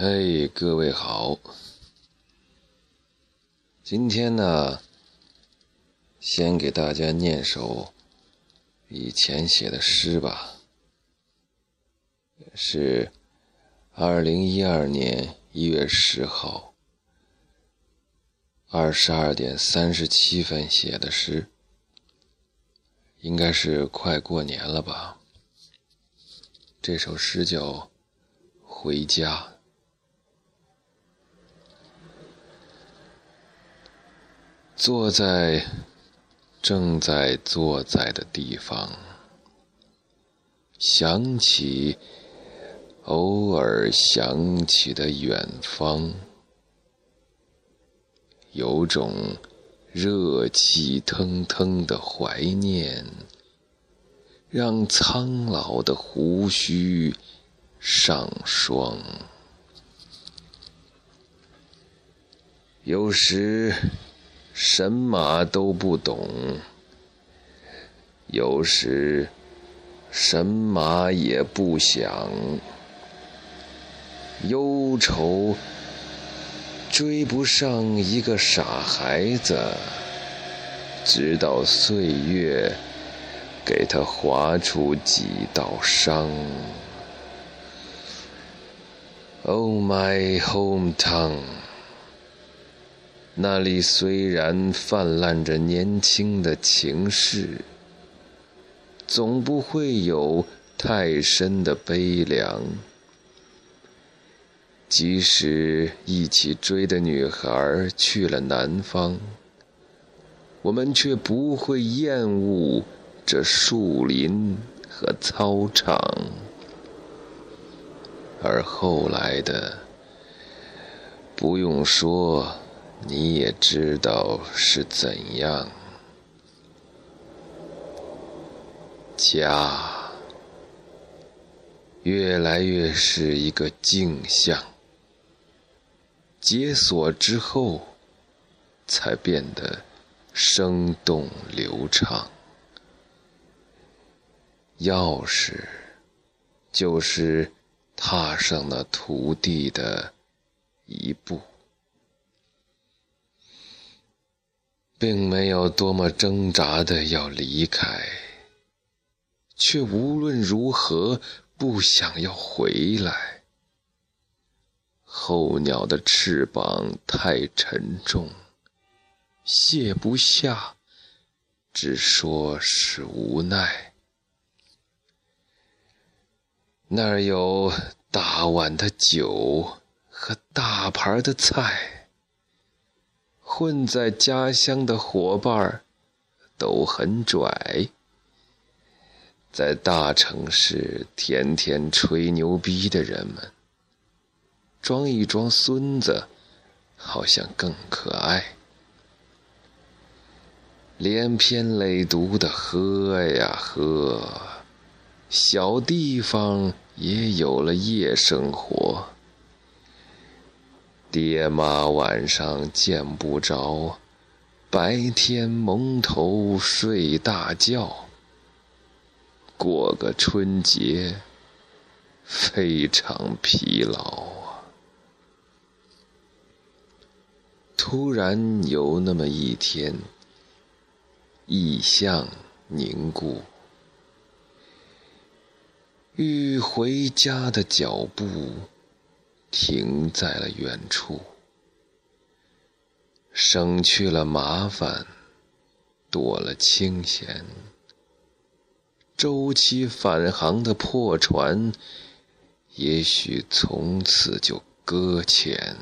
嘿，各位好。今天呢，先给大家念首以前写的诗吧，是二零一二年一月十号二十二点三十七分写的诗，应该是快过年了吧。这首诗叫《回家》。坐在正在坐在的地方，想起偶尔想起的远方，有种热气腾腾的怀念，让苍老的胡须上霜。有时。神马都不懂，有时神马也不想，忧愁追不上一个傻孩子，直到岁月给他划出几道伤。Oh my hometown。那里虽然泛滥着年轻的情事，总不会有太深的悲凉。即使一起追的女孩去了南方，我们却不会厌恶这树林和操场。而后来的，不用说。你也知道是怎样，家越来越是一个镜像，解锁之后才变得生动流畅。钥匙就是踏上那土地的一步。并没有多么挣扎的要离开，却无论如何不想要回来。候鸟的翅膀太沉重，卸不下，只说是无奈。那儿有大碗的酒和大盘的菜。混在家乡的伙伴都很拽，在大城市天天吹牛逼的人们，装一装孙子，好像更可爱。连篇累牍的喝呀喝，小地方也有了夜生活。爹妈晚上见不着，白天蒙头睡大觉，过个春节非常疲劳啊！突然有那么一天，意象凝固，欲回家的脚步。停在了远处，省去了麻烦，多了清闲。周期返航的破船，也许从此就搁浅；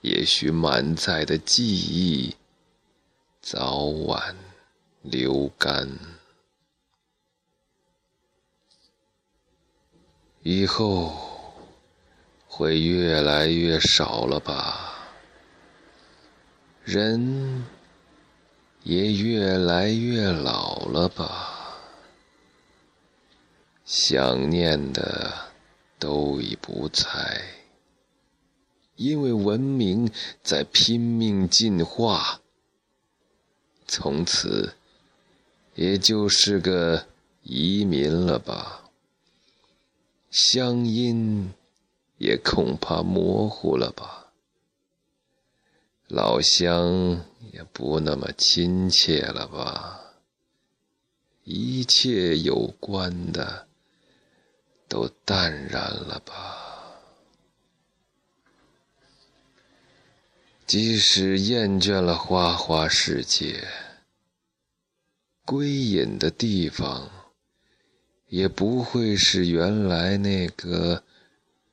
也许满载的记忆，早晚流干。以后。会越来越少了吧？人也越来越老了吧？想念的都已不在，因为文明在拼命进化，从此也就是个移民了吧？乡音。也恐怕模糊了吧？老乡也不那么亲切了吧？一切有关的都淡然了吧？即使厌倦了花花世界，归隐的地方也不会是原来那个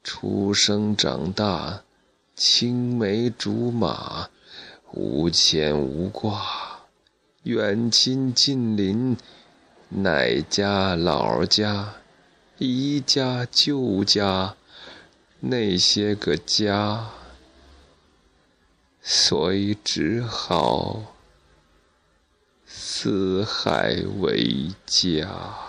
出生长大。青梅竹马，无牵无挂，远亲近邻，奶家老家，姨家舅家，那些个家，所以只好四海为家。